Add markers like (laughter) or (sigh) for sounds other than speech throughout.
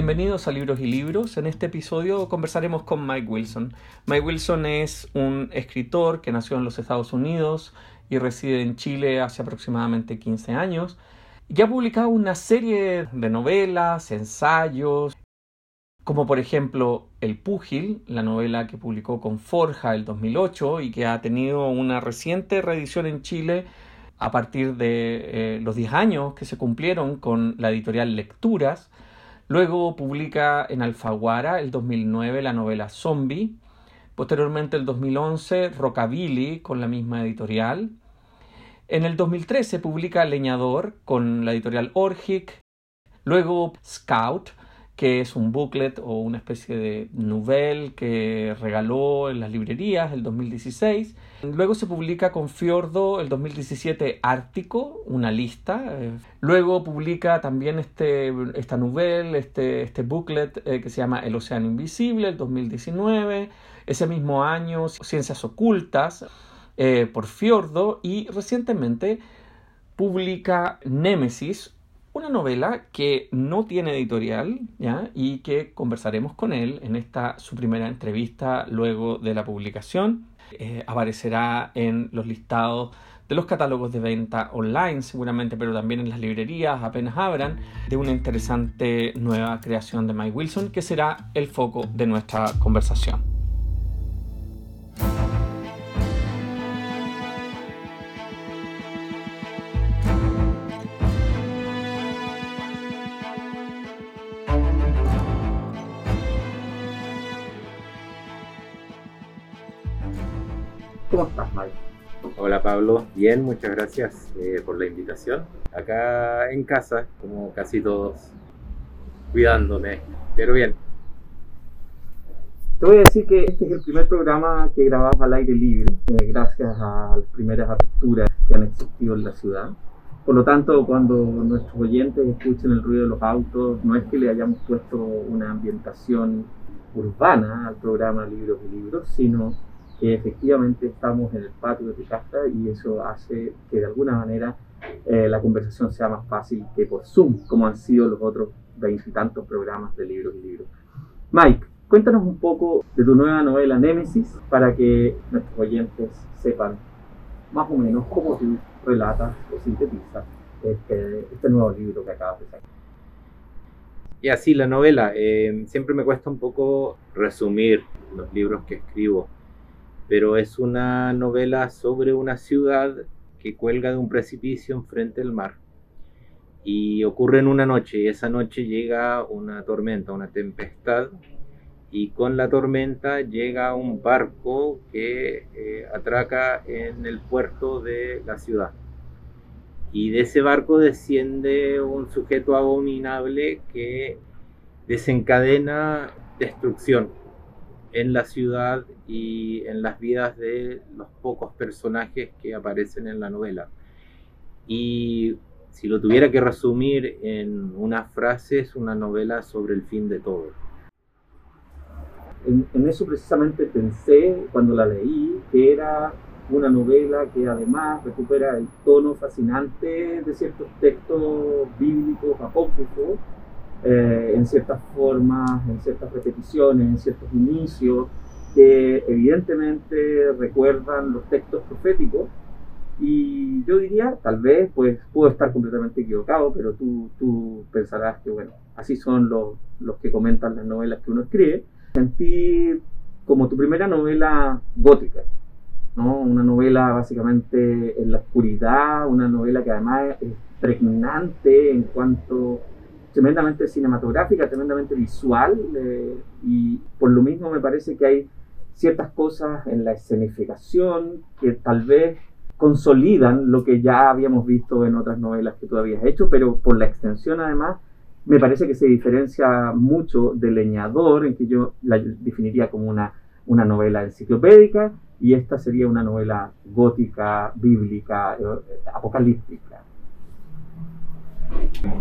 Bienvenidos a Libros y Libros. En este episodio conversaremos con Mike Wilson. Mike Wilson es un escritor que nació en los Estados Unidos y reside en Chile hace aproximadamente 15 años y ha publicado una serie de novelas, ensayos, como por ejemplo El Púgil, la novela que publicó con Forja el 2008 y que ha tenido una reciente reedición en Chile a partir de eh, los 10 años que se cumplieron con la editorial Lecturas. Luego publica en Alfaguara el 2009 la novela Zombie. Posteriormente el 2011 Rockabilly con la misma editorial. En el 2013 publica Leñador con la editorial Orgic. Luego Scout que es un booklet o una especie de novel que regaló en las librerías el 2016. Luego se publica con Fiordo el 2017 Ártico, una lista. Eh, luego publica también este, esta novel, este, este booklet eh, que se llama El Océano Invisible, el 2019. Ese mismo año, Ciencias Ocultas eh, por Fiordo y recientemente publica Némesis, una novela que no tiene editorial ¿ya? y que conversaremos con él en esta su primera entrevista luego de la publicación. Eh, aparecerá en los listados de los catálogos de venta online seguramente, pero también en las librerías apenas abran, de una interesante nueva creación de Mike Wilson que será el foco de nuestra conversación. ¿Cómo estás, Mike? Hola Pablo, bien, muchas gracias eh, por la invitación. Acá en casa, como casi todos, cuidándome, pero bien. Te voy a decir que este es el primer programa que grabamos al aire libre, eh, gracias a las primeras aperturas que han existido en la ciudad. Por lo tanto, cuando nuestros oyentes escuchen el ruido de los autos, no es que le hayamos puesto una ambientación urbana al programa Libros y Libros, sino que efectivamente estamos en el patio de tu casa y eso hace que de alguna manera eh, la conversación sea más fácil que por Zoom, como han sido los otros veintitantos programas de libros y libros. Mike, cuéntanos un poco de tu nueva novela Némesis para que nuestros oyentes sepan más o menos cómo tú relatas o sintetizas este, este nuevo libro que acabas de sacar. Y así la novela, eh, siempre me cuesta un poco resumir los libros que escribo pero es una novela sobre una ciudad que cuelga de un precipicio enfrente del mar. Y ocurre en una noche, y esa noche llega una tormenta, una tempestad, y con la tormenta llega un barco que eh, atraca en el puerto de la ciudad. Y de ese barco desciende un sujeto abominable que desencadena destrucción en la ciudad y en las vidas de los pocos personajes que aparecen en la novela. Y si lo tuviera que resumir en una frase, es una novela sobre el fin de todo. En, eso precisamente pensé cuando la leí, que era una novela que además recupera el tono fascinante de ciertos textos bíblicos apócrifos, eh, en ciertas formas, en ciertas repeticiones, en ciertos inicios, que evidentemente recuerdan los textos proféticos. Y yo diría, tal vez, pues puedo estar completamente equivocado, pero tú, tú pensarás que, bueno, así son los, los que comentan las novelas que uno escribe. Sentí como tu primera novela gótica, ¿no? Una novela básicamente en la oscuridad, una novela que además es pregnante en cuanto tremendamente cinematográfica, tremendamente visual, eh, y por lo mismo me parece que hay ciertas cosas en la escenificación que tal vez consolidan lo que ya habíamos visto en otras novelas que tú habías hecho, pero por la extensión además me parece que se diferencia mucho de Leñador, en que yo la definiría como una, una novela enciclopédica, y esta sería una novela gótica, bíblica, eh, apocalíptica.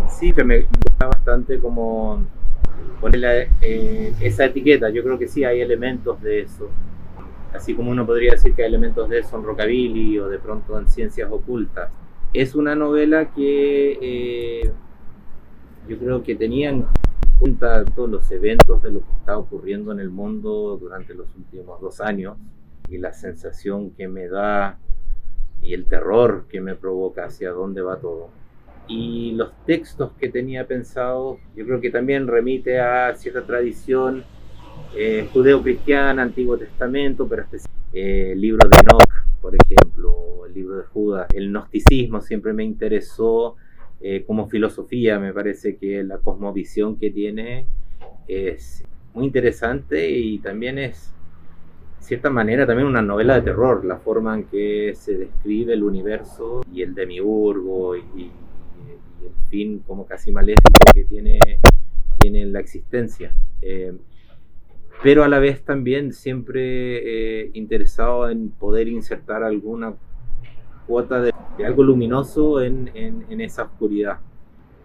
Sí, me gusta bastante como ponerle eh, esa etiqueta. Yo creo que sí hay elementos de eso. Así como uno podría decir que hay elementos de eso en Rockabilly o de pronto en Ciencias Ocultas. Es una novela que eh, yo creo que tenían junta todos los eventos de lo que está ocurriendo en el mundo durante los últimos dos años y la sensación que me da y el terror que me provoca hacia dónde va todo. Y los textos que tenía pensado, yo creo que también remite a cierta tradición eh, judeo-cristiana, Antiguo Testamento, pero eh, libro de Enoch, por ejemplo, el libro de Judas. El gnosticismo siempre me interesó eh, como filosofía, me parece que la cosmovisión que tiene es muy interesante y también es cierta manera también una novela de terror, la forma en que se describe el universo y el demiurgo y, y, el fin como casi maléfico que tiene, tiene la existencia. Eh, pero a la vez también siempre eh, interesado en poder insertar alguna cuota de, algo luminoso en, en esa oscuridad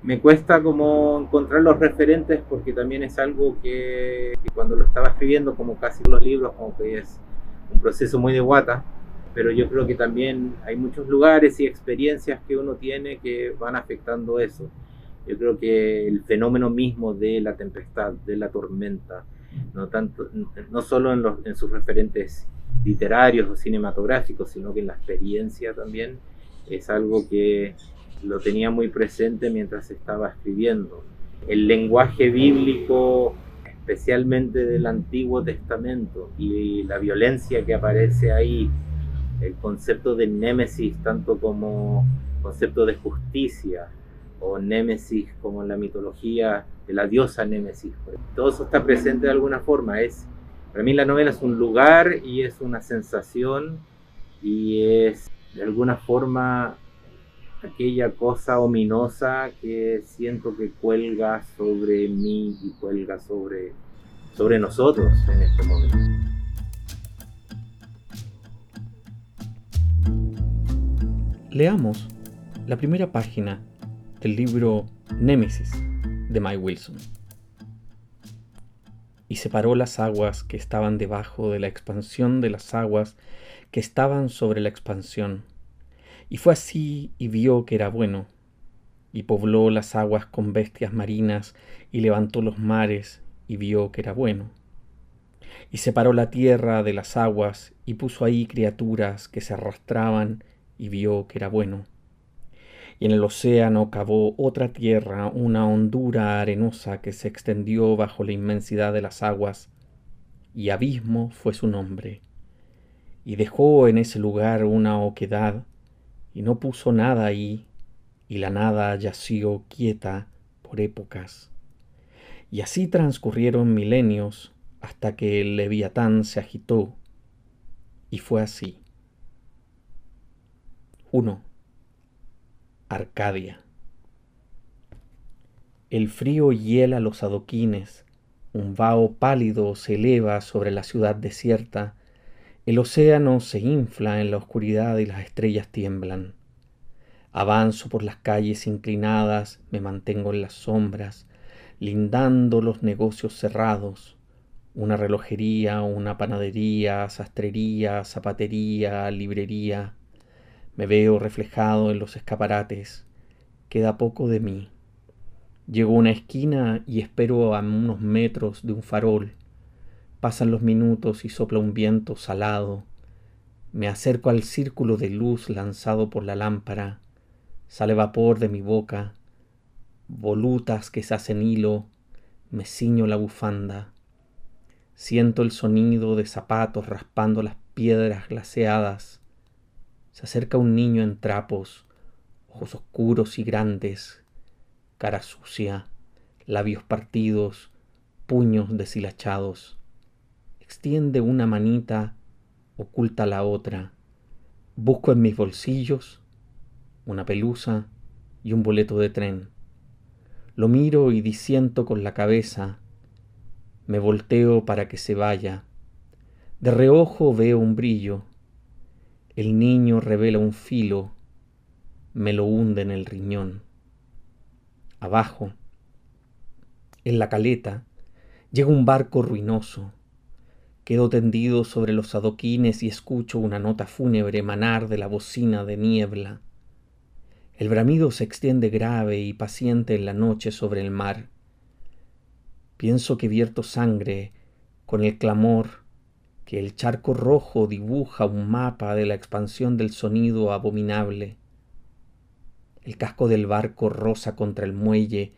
me cuesta como encontrar los referentes porque también es algo que, cuando lo estaba escribiendo, como casi los libros, como que es un proceso muy de guata, pero yo creo que también hay muchos lugares y experiencias que uno tiene que van afectando eso. Yo creo que el fenómeno mismo de la tempestad, de la tormenta, no, tanto, no solo en, los, en sus referentes literarios o cinematográficos, sino que en la experiencia también, es algo que lo tenía muy presente mientras estaba escribiendo. El lenguaje bíblico, especialmente del Antiguo Testamento, y la violencia que aparece ahí, el concepto de némesis, tanto como concepto de justicia, o némesis como en la mitología de la diosa némesis. Todo eso está presente de alguna forma. Es, para mí la novela es un lugar y es una sensación y es de alguna forma aquella cosa ominosa que siento que cuelga sobre mí y cuelga sobre, sobre nosotros en este momento. Leamos la primera página del libro Némesis de Mike Wilson. Y separó las aguas que estaban debajo de la expansión de las aguas que estaban sobre la expansión y fue así y vio que era bueno, y pobló las aguas con bestias marinas, y levantó los mares, y vio que era bueno. Y separó la tierra de las aguas, y puso ahí criaturas que se arrastraban, y vio que era bueno. Y en el océano cavó otra tierra, una hondura arenosa que se extendió bajo la inmensidad de las aguas, y abismo fue su nombre. Y dejó en ese lugar una oquedad, y no puso nada ahí, y la nada yació quieta por épocas. Y así transcurrieron milenios hasta que el leviatán se agitó, y fue así. 1. Arcadia. El frío hiela los adoquines, un vaho pálido se eleva sobre la ciudad desierta, el océano se infla en la oscuridad y las estrellas tiemblan. Avanzo por las calles inclinadas, me mantengo en las sombras, lindando los negocios cerrados, una relojería, una panadería, sastrería, zapatería, librería. Me veo reflejado en los escaparates. Queda poco de mí. Llego a una esquina y espero a unos metros de un farol. Pasan los minutos y sopla un viento salado. Me acerco al círculo de luz lanzado por la lámpara. Sale vapor de mi boca. Volutas que se hacen hilo. Me ciño la bufanda. Siento el sonido de zapatos raspando las piedras glaseadas. Se acerca un niño en trapos, ojos oscuros y grandes, cara sucia, labios partidos, puños deshilachados extiende una manita, oculta la otra. Busco en mis bolsillos una pelusa y un boleto de tren. Lo miro y disiento con la cabeza. Me volteo para que se vaya. De reojo veo un brillo. El niño revela un filo. Me lo hunde en el riñón. Abajo, en la caleta, llega un barco ruinoso Quedo tendido sobre los adoquines y escucho una nota fúnebre emanar de la bocina de niebla. El bramido se extiende grave y paciente en la noche sobre el mar. Pienso que vierto sangre con el clamor que el charco rojo dibuja un mapa de la expansión del sonido abominable. El casco del barco rosa contra el muelle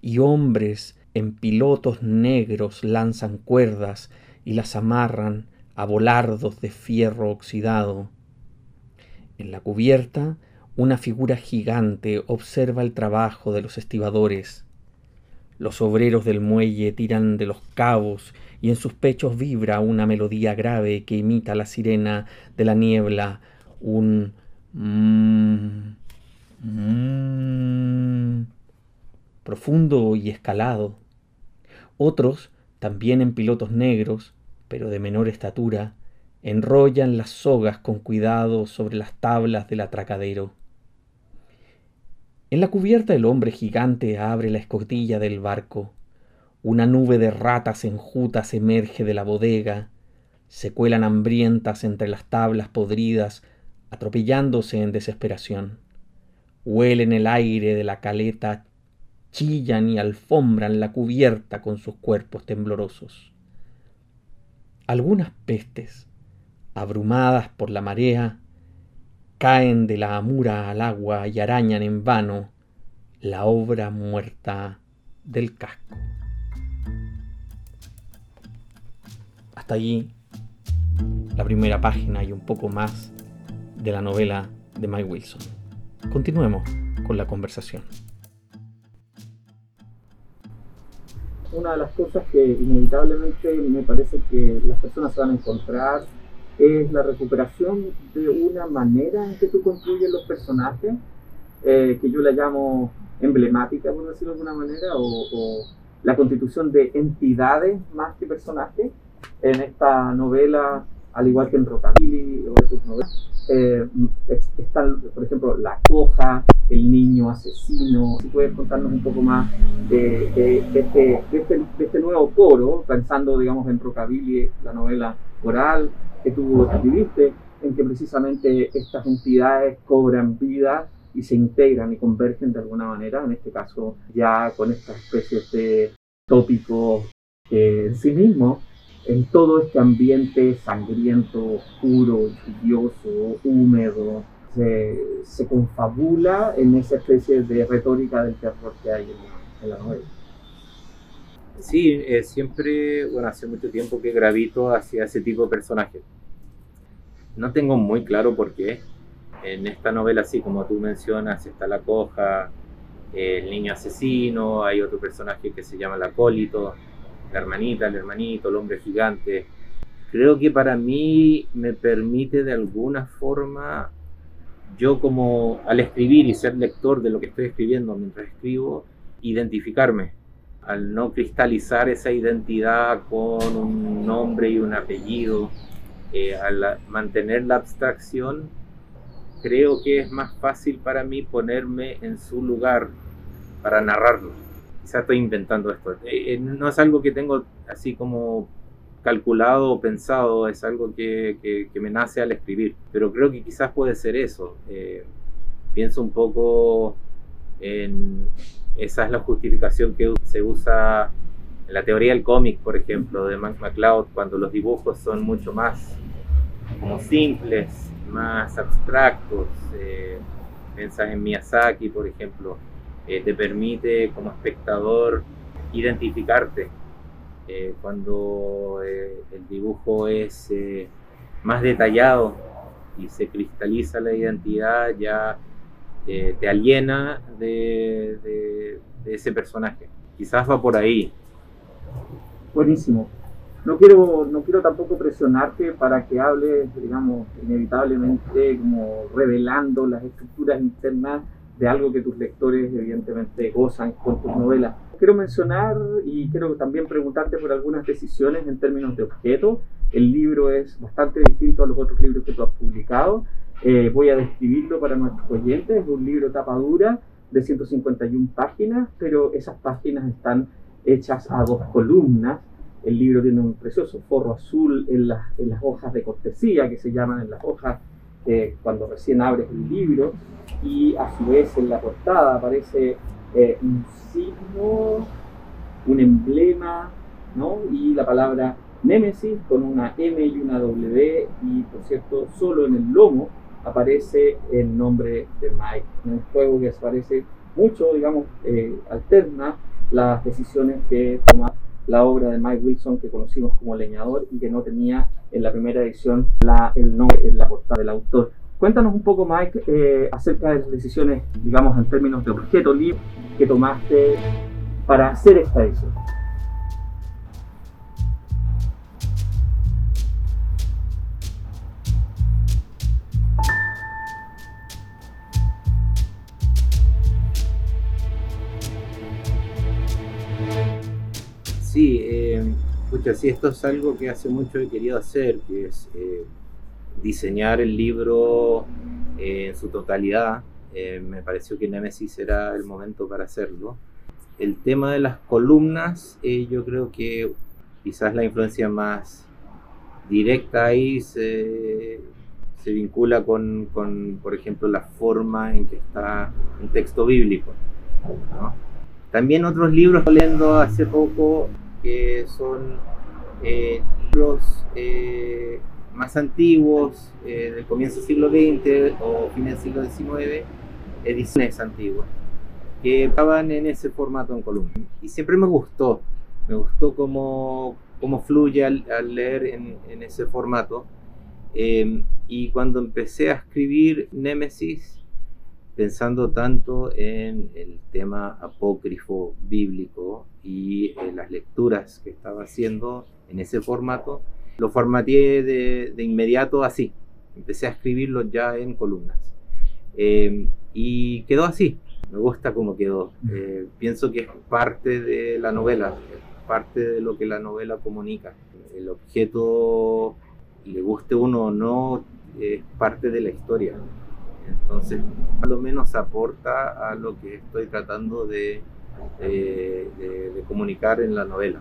y hombres en pilotos negros lanzan cuerdas y las amarran a volardos de fierro oxidado. En la cubierta, una figura gigante observa el trabajo de los estibadores. Los obreros del muelle tiran de los cabos y en sus pechos vibra una melodía grave que imita la sirena de la niebla, un mmm, profundo y escalado. Otros, también en pilotos negros, pero de menor estatura, enrollan las sogas con cuidado sobre las tablas del atracadero. En la cubierta el hombre gigante abre la escotilla del barco. Una nube de ratas enjutas emerge de la bodega. Se cuelan hambrientas entre las tablas podridas, atropellándose en desesperación. Huelen el aire de la caleta, chillan y alfombran la cubierta con sus cuerpos temblorosos. Algunas pestes, abrumadas por la marea, caen de la amura al agua y arañan en vano la obra muerta del casco. Hasta allí la primera página y un poco más de la novela de Mike Wilson. Continuemos con la conversación. Una de las cosas que inevitablemente me parece que las personas van a encontrar es la recuperación de una manera en que tú construyes los personajes, eh, que yo la llamo emblemática, por decirlo de alguna manera, o, la constitución de entidades más que personajes. En esta novela, al igual que en Rockabilly o en tus novelas, eh, están, por ejemplo, La Coja, El Niño Asesino. Si puedes contarnos un poco más de, este, este, de este, nuevo coro, pensando, digamos, en Rockabilly, la novela coral, que tú escribiste, en que precisamente estas entidades cobran vida y se integran y convergen de alguna manera, en este caso ya con estas especies de tópicos en sí mismos, en todo este ambiente sangriento, oscuro, lluvioso, húmedo, se, confabula en esa especie de retórica del terror que hay en la, novela. Sí, eh, siempre, bueno, hace mucho tiempo que gravito hacia ese tipo de personajes no tengo muy claro por qué. En esta novela, así como tú mencionas, está la coja, el niño asesino, hay otro personaje que se llama el acólito, la hermanita, el hermanito, el hombre gigante. Creo que para mí me permite de alguna forma, yo como al escribir y ser lector de lo que estoy escribiendo mientras escribo, identificarme, al no cristalizar esa identidad con un nombre y un apellido, eh, al mantener la abstracción, creo que es más fácil para mí ponerme en su lugar para narrarlo. Quizá estoy inventando esto. Eh, eh, no es algo que tengo así como calculado o pensado, es algo que, me nace al escribir. Pero creo que quizás puede ser eso. pienso un poco en... Esa es la justificación que se usa en la teoría del cómic, por ejemplo, de Mike McCloud, cuando los dibujos son mucho más como simples, más abstractos. Eh, en Miyazaki, por ejemplo, eh, te permite como espectador identificarte. Eh, cuando eh, el dibujo es más detallado y se cristaliza la identidad, ya te aliena de, de ese personaje. Quizás va por ahí. Buenísimo no quiero, no quiero tampoco presionarte para que hables, digamos, inevitablemente como revelando las estructuras internas de algo que tus lectores evidentemente gozan con tus novelas. Quiero mencionar y quiero también preguntarte por algunas decisiones en términos de objeto. El libro es bastante distinto a los otros libros que tú has publicado. Eh, voy a describirlo para nuestros oyentes. Es un libro tapa dura de 151 páginas, pero esas páginas están hechas a dos columnas el libro tiene un precioso forro azul en, las, hojas de cortesía, que se llaman en las hojas cuando recién abres el libro, y a su vez en la portada aparece eh, un signo un emblema, ¿no? Y la palabra Nemesis con una M y una W y por cierto solo en el lomo aparece el nombre de Mike. El juego que aparece mucho, digamos, eh, alterna las decisiones que toma la obra de Mike Wilson que conocimos como leñador y que no tenía en la primera edición la, el nombre en la portada del autor. Cuéntanos un poco, Mike, eh, acerca de las decisiones, digamos, en términos de objeto libre que tomaste para hacer esta edición. Sí, eh, sí, esto es algo que hace mucho he querido hacer, que es eh, diseñar el libro eh, en su totalidad. Eh, me pareció que Nemesis era el momento para hacerlo. El tema de las columnas, yo creo que quizás la influencia más directa ahí se, se vincula con, con, por ejemplo, la forma en que está un texto bíblico. También otros libros leyendo hace poco que son eh, libros eh, más antiguos, eh, del comienzo del siglo XX o fin del siglo XIX, ediciones antiguas, que estaban en ese formato en columna. Y siempre me gustó, me gustó cómo, cómo fluye al, leer en, en, ese formato. y cuando empecé a escribir Némesis, pensando tanto en el tema apócrifo bíblico y en las lecturas que estaba haciendo en ese formato, lo formateé de, inmediato así. Empecé a escribirlo ya en columnas. Eh, y quedó así. Me gusta cómo quedó. Eh, pienso que es parte de la novela, parte de lo que la novela comunica. El objeto, le guste uno o no, es parte de la historia. Entonces, por lo menos aporta a lo que estoy tratando de, de, comunicar en la novela.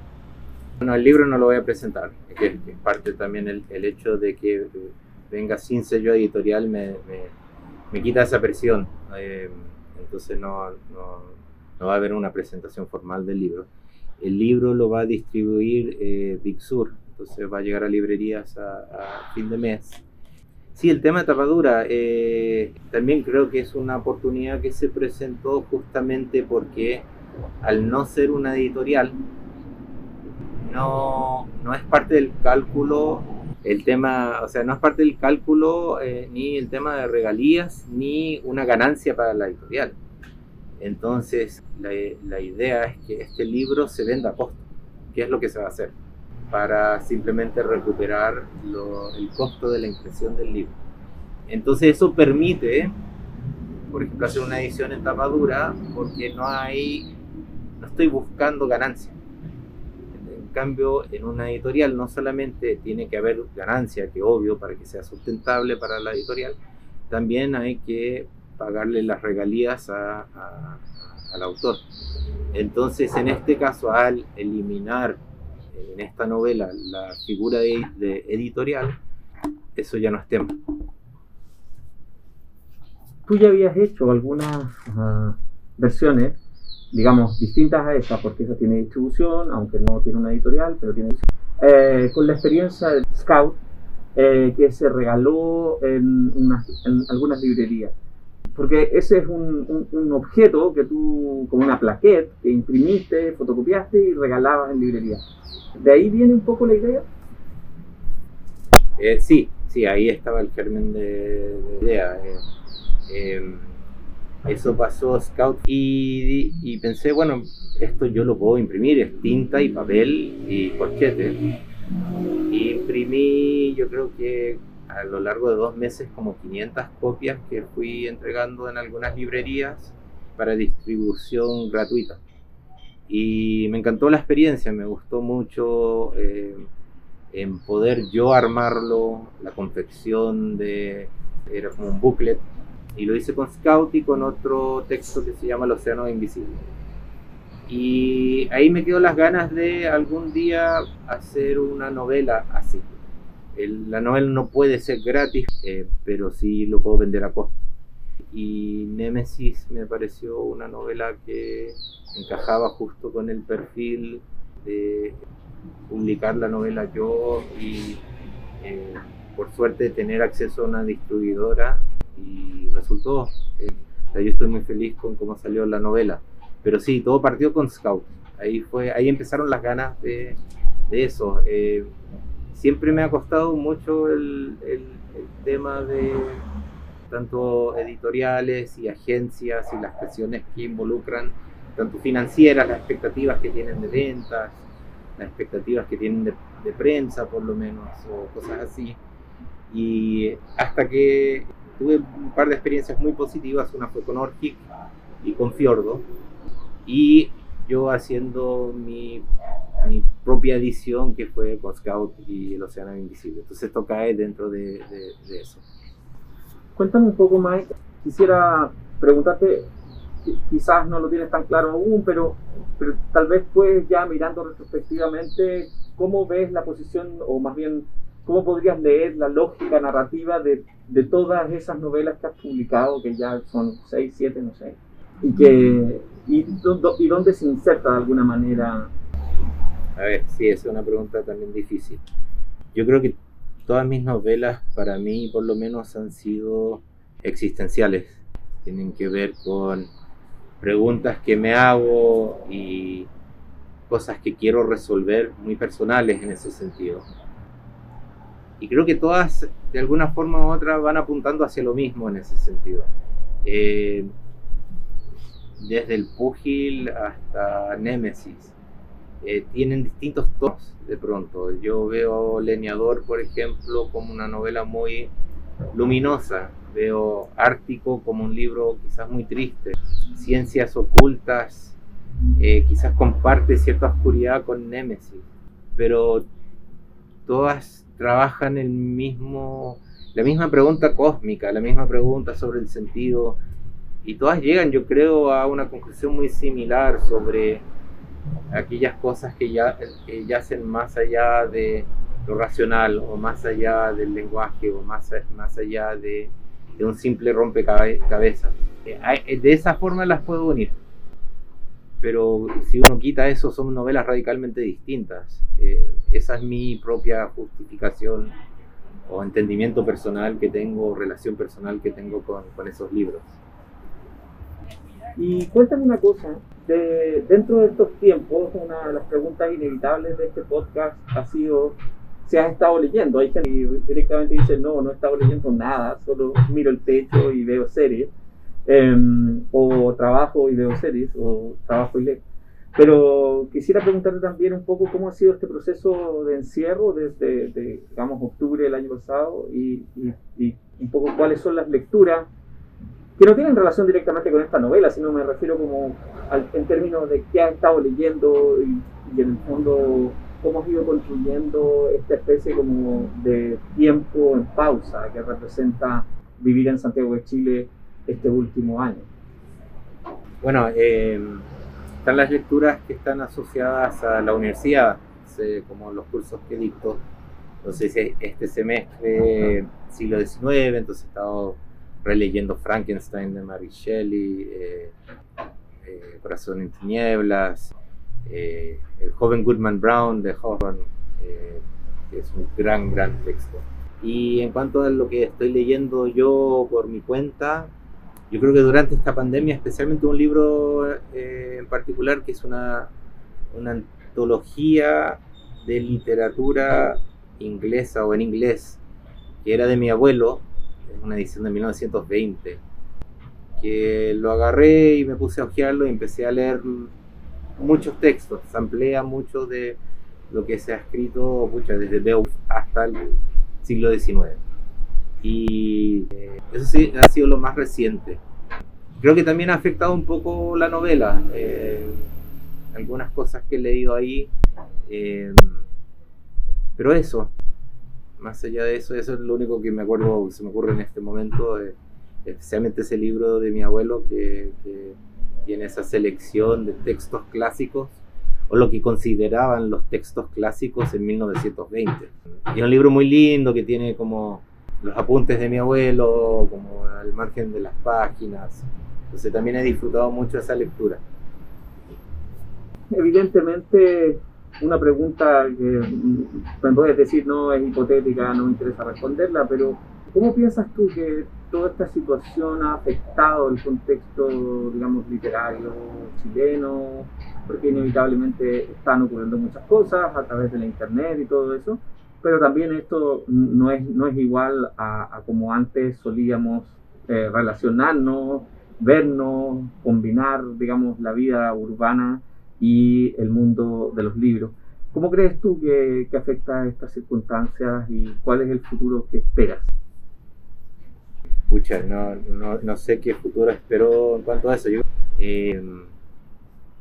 Bueno, el libro no lo voy a presentar, que es parte también el, el, hecho de que venga sin sello editorial me, me, me quita esa presión. Eh, entonces no, no, no, va a haber una presentación formal del libro. El libro lo va a distribuir eh, Big Sur, entonces va a llegar a librerías a, a fin de mes Sí, el tema de tapadura eh, también creo que es una oportunidad que se presentó justamente porque al no ser una editorial, no, no es parte del cálculo el tema, o sea, no es parte del cálculo eh, ni el tema de regalías ni una ganancia para la editorial. Entonces, la, la idea es que este libro se venda a costo, que es lo que se va a hacer para simplemente recuperar el costo de la impresión del libro. Entonces eso permite, por ejemplo, hacer una edición en tapadura porque no hay, no estoy buscando ganancia. En cambio, en una editorial no solamente tiene que haber ganancia, que obvio, para que sea sustentable para la editorial, también hay que pagarle las regalías al autor. Entonces, en este caso, al eliminar en esta novela la figura de, editorial, eso ya no es tema. Tú ya habías hecho algunas ah, versiones, digamos, distintas a esta, porque esa tiene distribución, aunque no tiene una editorial, pero tiene eh, con la experiencia del Scout, eh, que se regaló en, en algunas librerías porque ese es un, un, objeto que tú, como una plaquette, que imprimiste, fotocopiaste y regalabas en librería. ¿De ahí viene un poco la idea? Eh, sí, sí, ahí estaba el germen de, la idea. Eh, em, eso pasó Scout y, y, pensé, bueno, esto yo lo puedo imprimir, es tinta y papel y corchete. imprimí, yo creo que a lo largo de dos meses como 500 copias que fui entregando en algunas librerías para distribución gratuita. Y me encantó la experiencia, me gustó mucho eh, en poder yo armarlo, la confección de, era como un booklet, y lo hice con Scout y con otro texto que se llama El Océano Invisible. Y ahí me quedó las ganas de algún día hacer una novela así la novela no puede ser gratis, eh, pero sí lo puedo vender a costo. y Némesis me pareció una novela que encajaba justo con el perfil de publicar la novela yo y eh, por suerte tener acceso a una distribuidora y resultó. Eh, yo estoy muy feliz con cómo salió la novela. Pero sí, todo partió con Scout. Ahí, fue, ahí empezaron las ganas de, de eso. Eh, siempre me ha costado mucho el, el, tema de tanto editoriales y agencias y las presiones que involucran, tanto financieras, las expectativas que tienen de ventas, las expectativas que tienen de, de prensa por lo menos, o cosas así. Y hasta que tuve un par de experiencias muy positivas, una fue con Orchic y con Fiordo, y yo haciendo mi, mi propia edición que fue con Scout y El Océano Invisible. Entonces esto cae dentro de, de, eso. Cuéntame un poco, Mike. Quisiera preguntarte, quizás no lo tienes tan claro aún, pero, pero tal vez pues ya mirando retrospectivamente, ¿cómo ves la posición, o más bien, cómo podrías leer la lógica narrativa de, de todas esas novelas que has publicado, que ya son seis, siete, no sé, y que y, y dónde se inserta de alguna manera? A ver, sí, esa es una pregunta también difícil. Yo creo que todas mis novelas, para mí por lo menos, han sido existenciales. Tienen que ver con preguntas que me hago y cosas que quiero resolver muy personales en ese sentido. Y creo que todas, de alguna forma u otra, van apuntando hacia lo mismo en ese sentido. Eh, desde el Púgil hasta Némesis, eh, tienen distintos tonos de pronto. Yo veo Leñador, por ejemplo, como una novela muy luminosa. Veo Ártico como un libro quizás muy triste. Ciencias ocultas eh, quizás comparte cierta oscuridad con Némesis, pero todas trabajan el mismo, la misma pregunta cósmica, la misma pregunta sobre el sentido, y todas llegan, yo creo, a una conclusión muy similar sobre aquellas cosas que ya que yacen más allá de lo racional o más allá del lenguaje o más, más allá de, de un simple rompecabezas. Eh, eh, de esa forma las puedo unir. Pero si uno quita eso, son novelas radicalmente distintas. Eh, esa es mi propia justificación o entendimiento personal que tengo, relación personal que tengo con, con esos libros. Y cuéntame una cosa, de, dentro de estos tiempos, una de las preguntas inevitables de este podcast ha sido si has estado leyendo. Hay gente que directamente dice, no, no he estado leyendo nada, solo miro el techo y veo series, em, o trabajo y veo series, o trabajo y leo. Pero quisiera preguntarle también un poco cómo ha sido este proceso de encierro desde, digamos, octubre del año pasado y, y un poco cuáles son las lecturas que no tienen relación directamente con esta novela, sino me refiero como en términos de qué has estado leyendo y, en el fondo cómo has ido construyendo esta especie como de tiempo en pausa que representa vivir en Santiago de Chile este último año. Bueno, eh, están las lecturas que están asociadas a la universidad, como los cursos que dicto. Entonces, este semestre, siglo XIX, entonces he estado releyendo Frankenstein de Mary Shelley, eh, eh, Corazón en Tinieblas, eh, El joven Goodman Brown de Hawthorne, que es un gran, gran texto. Y en cuanto a lo que estoy leyendo yo por mi cuenta, yo creo que durante esta pandemia, especialmente un libro en particular que es una, una antología de literatura inglesa o en inglés, que era de mi abuelo, es una edición de 1920, que lo agarré y me puse a hojearlo y empecé a leer muchos textos, amplía mucho de lo que se ha escrito desde Beowulf hasta el siglo XIX. Y eh, eso sí ha sido lo más reciente. Creo que también ha afectado un poco la novela. Eh, algunas cosas que he leído ahí. Eh, pero eso, más allá de eso, eso es lo único que me acuerdo, se me ocurre en este momento, eh, especialmente ese libro de mi abuelo que, tiene esa selección de textos clásicos o lo que consideraban los textos clásicos en 1920. Y es un libro muy lindo que tiene como los apuntes de mi abuelo, como al margen de las páginas. Entonces también he disfrutado mucho esa lectura. Evidentemente, una pregunta que me puedes decir no es hipotética, no me interesa responderla, pero ¿cómo piensas tú que toda esta situación ha afectado el contexto, digamos, literario chileno? Porque inevitablemente están ocurriendo muchas cosas a través de la internet y todo eso, pero también esto no es, no es igual a, como antes solíamos eh, relacionarnos, vernos, combinar, digamos, la vida urbana y el mundo de los libros. ¿Cómo crees tú que, que afecta estas circunstancias y cuál es el futuro que esperas? Pucha, no, no, no, sé qué futuro espero en cuanto a eso. Yo, eh,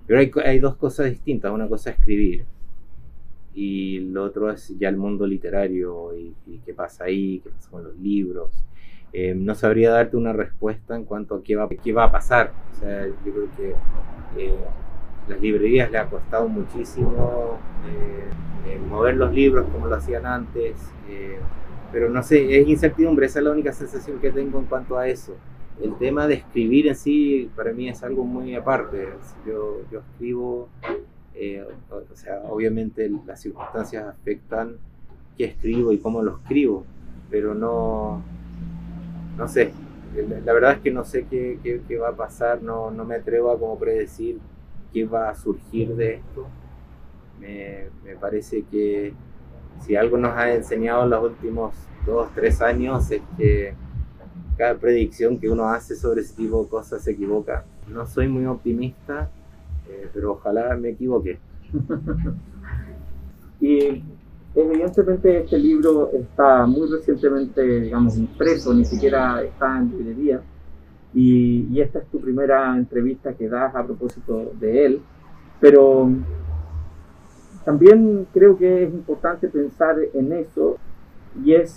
pero hay, hay, dos cosas distintas. Una cosa es escribir y lo otro es ya el mundo literario y, qué pasa ahí, qué pasa con los libros. Eh, no sabría darte una respuesta en cuanto a qué va, qué va a pasar. O sea, yo creo que eh, las librerías le ha costado muchísimo eh, mover los libros como lo hacían antes. pero no sé, es incertidumbre, esa es la única sensación que tengo en cuanto a eso. El tema de escribir en sí para mí es algo muy aparte. Yo, yo escribo eh, o, sea, obviamente las circunstancias afectan qué escribo y cómo lo escribo, pero no, no sé, la, verdad es que no sé qué, qué, va a pasar, no, no, me atrevo a como predecir qué va a surgir de esto. Me, parece que si algo nos ha enseñado en los últimos dos, tres años es que cada predicción que uno hace sobre ese tipo de cosas se equivoca. No soy muy optimista, eh, pero ojalá me equivoque. (laughs) y evidentemente este libro está muy recientemente, digamos, impreso, ni siquiera está en librería. Y, y, esta es tu primera entrevista que das a propósito de él. Pero también creo que es importante pensar en eso y es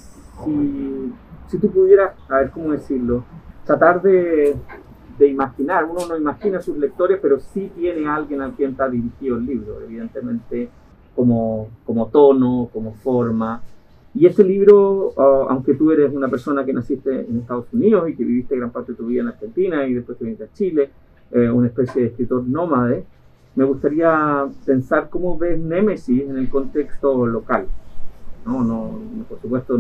si, si tú pudieras, a ver cómo decirlo, tratar de, de imaginar. Uno no imagina a sus lectores, pero sí tiene alguien al quien está dirigido el libro, evidentemente, como, como tono, como forma. Y ese libro, ah, aunque tú eres una persona que naciste en Estados Unidos y que viviste gran parte de tu vida en Argentina y después te viniste a Chile, eh, una especie de escritor nómade, me gustaría pensar cómo ves Némesis en el contexto local. No, no, por supuesto,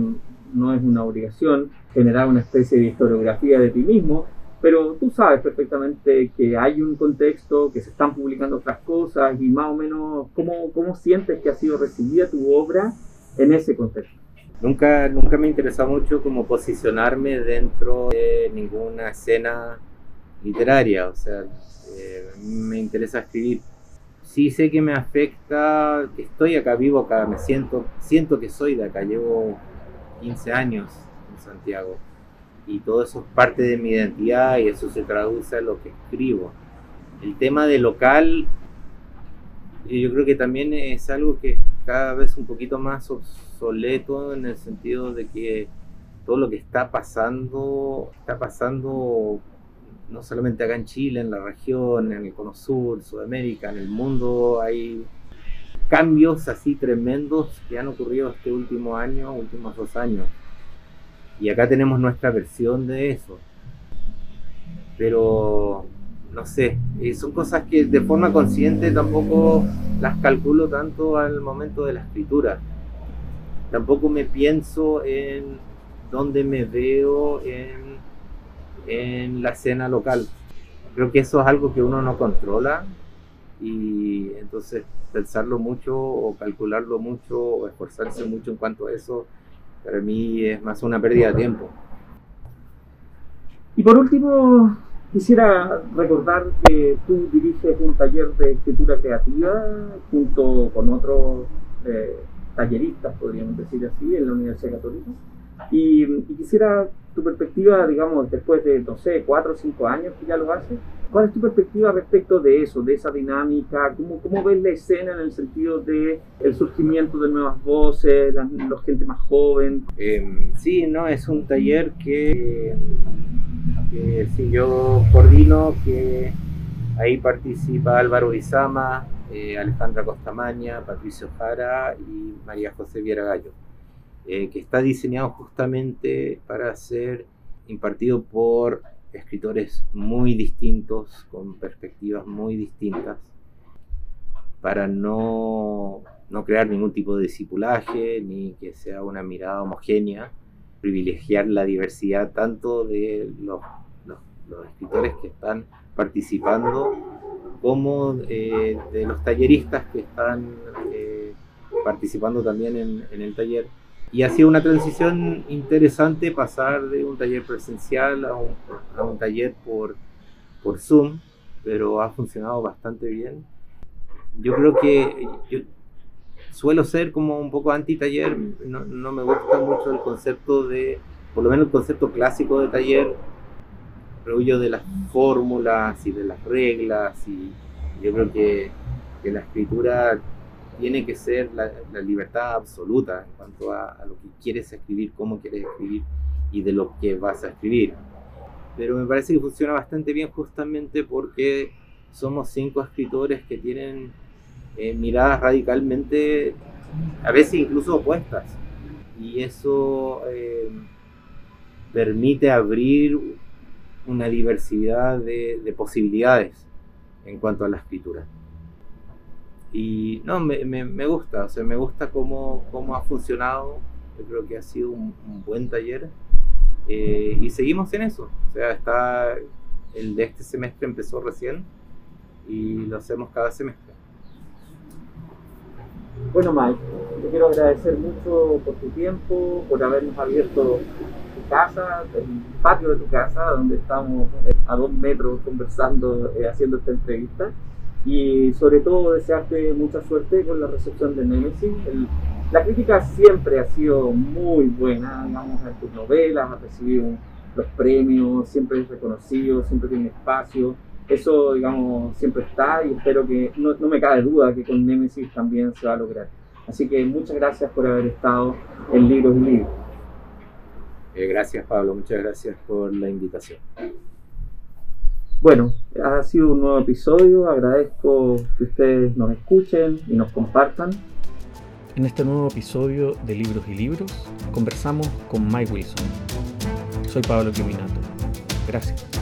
no es una obligación generar una especie de historiografía de ti mismo, pero tú sabes perfectamente que hay un contexto, que se están publicando otras cosas y más o menos cómo, cómo sientes que ha sido recibida tu obra en ese contexto. Nunca, nunca me interesado mucho como posicionarme dentro de ninguna escena literaria, o sea, eh, me interesa escribir. Sí sé que me afecta, estoy acá vivo acá, me siento, siento que soy de acá, llevo 15 años en Santiago y todo eso es parte de mi identidad y eso se traduce a lo que escribo. El tema de local, yo creo que también es algo que cada vez un poquito más obsoleto en el sentido de que todo lo que está pasando, está pasando no solamente acá en Chile, en la región, en el Cono Sur, Sudamérica, en el mundo, hay cambios así tremendos que han ocurrido este último año, últimos dos años. Y acá tenemos nuestra versión de eso. Pero, no sé, eh, son cosas que de forma consciente tampoco las calculo tanto al momento de la escritura. Tampoco me pienso en dónde me veo en, en la escena local. Creo que eso es algo que uno no controla y entonces pensarlo mucho o calcularlo mucho o esforzarse mucho en cuanto a eso para mí es más una pérdida de tiempo. Y por último, quisiera recordar que tú diriges un taller de escritura creativa junto con otros eh, talleristas, podríamos decir así, en la Universidad Católica. Y, quisiera tu perspectiva, digamos, después de, no sé, cuatro o cinco años que ya lo haces, ¿cuál es tu perspectiva respecto de eso, de esa dinámica? ¿Cómo, cómo ves la escena en el sentido de el surgimiento de nuevas voces, la, gente más joven? Eh, sí, no, es un taller que, que sí, yo coordino, que ahí participa Álvaro Izama, eh, Alejandra Costamaña, Patricio Jara y María José Viera Gallo. eh, que está diseñado justamente para ser impartido por escritores muy distintos, con perspectivas muy distintas, para no, no crear ningún tipo de discipulaje, ni que sea una mirada homogénea, privilegiar la diversidad tanto de los, los, escritores que están participando como eh, de los talleristas que están eh, participando también en, en el taller y ha sido una transición interesante pasar de un taller presencial a un, a un taller por, por Zoom, pero ha funcionado bastante bien. Yo creo que yo suelo ser como un poco anti-taller, no, no me gusta mucho el concepto de, por lo menos el concepto clásico de taller, rollo de las fórmulas y de las reglas, y yo creo que, que la escritura tiene que ser la, libertad absoluta en cuanto a, lo que quieres escribir, cómo quieres escribir y de lo que vas a escribir. Pero me parece que funciona bastante bien justamente porque somos cinco escritores que tienen eh, miradas radicalmente, a veces incluso opuestas. Y eso eh, permite abrir una diversidad de posibilidades en cuanto a la escritura. Y no, me, me, gusta, o sea, me gusta cómo, cómo, ha funcionado. Yo creo que ha sido un, buen taller. Eh, y seguimos en eso. O sea, está el de este semestre empezó recién y lo hacemos cada semestre. Bueno, Mike, te quiero agradecer mucho por tu tiempo, por habernos abierto casa, el patio de tu casa, donde estamos a dos metros conversando, eh, haciendo esta entrevista y sobre todo desearte mucha suerte con la recepción de Nemesis. la crítica siempre ha sido muy buena, digamos, en tus novelas, ha recibido los premios, siempre es reconocido, siempre tiene espacio. Eso, digamos, siempre está y espero que, no, no me cabe duda que con Nemesis también se va a lograr. Así que muchas gracias por haber estado en Libros y Libros. Eh, gracias Pablo, muchas gracias por la invitación. Bueno, ha sido un nuevo episodio. Agradezco que ustedes nos escuchen y nos compartan. En este nuevo episodio de Libros y Libros conversamos con Mike Wilson. Soy Pablo Quiminato. Gracias.